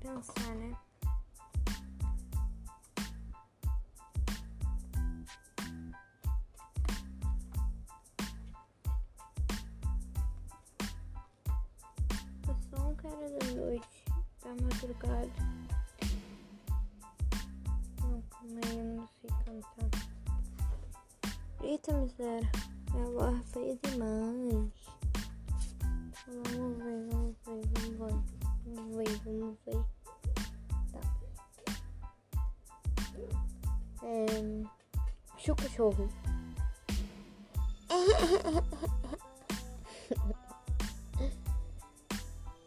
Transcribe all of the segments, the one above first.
pensar, né? São horas da noite, tá madrugada. Não, calma eu não sei cantar. Eita miséria, minha voz é feia demais. Vamos ver, vamos ver, vamos ver, vamos ver, vamos ver. É... Chuca cachorro.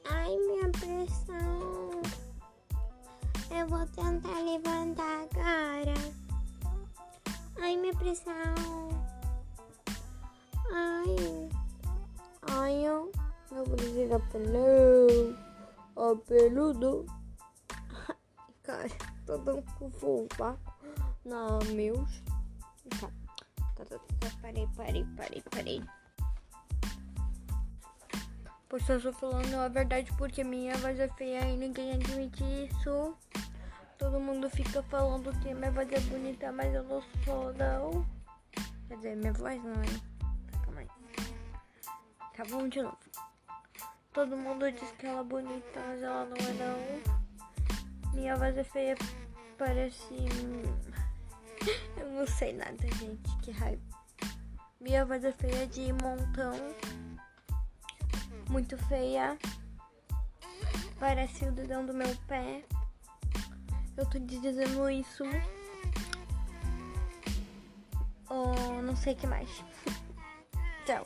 Ai, minha pressão. Eu vou tentar levantar agora. Ai, minha pressão. Ai. Ai, eu. Meu preciso apelão. Apeludo. Cara, tô dando fofa na meus. Tá. Tá, tá, tá. Parei, parei, parei, parei. Pois eu estou falando a verdade porque minha voz é feia e ninguém admite isso. Todo mundo fica falando que minha voz é bonita, mas eu não sou, não. Quer dizer, minha voz não é. Calma aí. Tá bom de novo. Todo mundo diz que ela é bonita, mas ela não é, não. Minha voz é feia, parece. Eu não sei nada, gente. Que raiva. Minha voz é feia de montão muito feia. Parece o dedão do meu pé. Eu tô dizendo isso. Ou não sei o que mais. Tchau.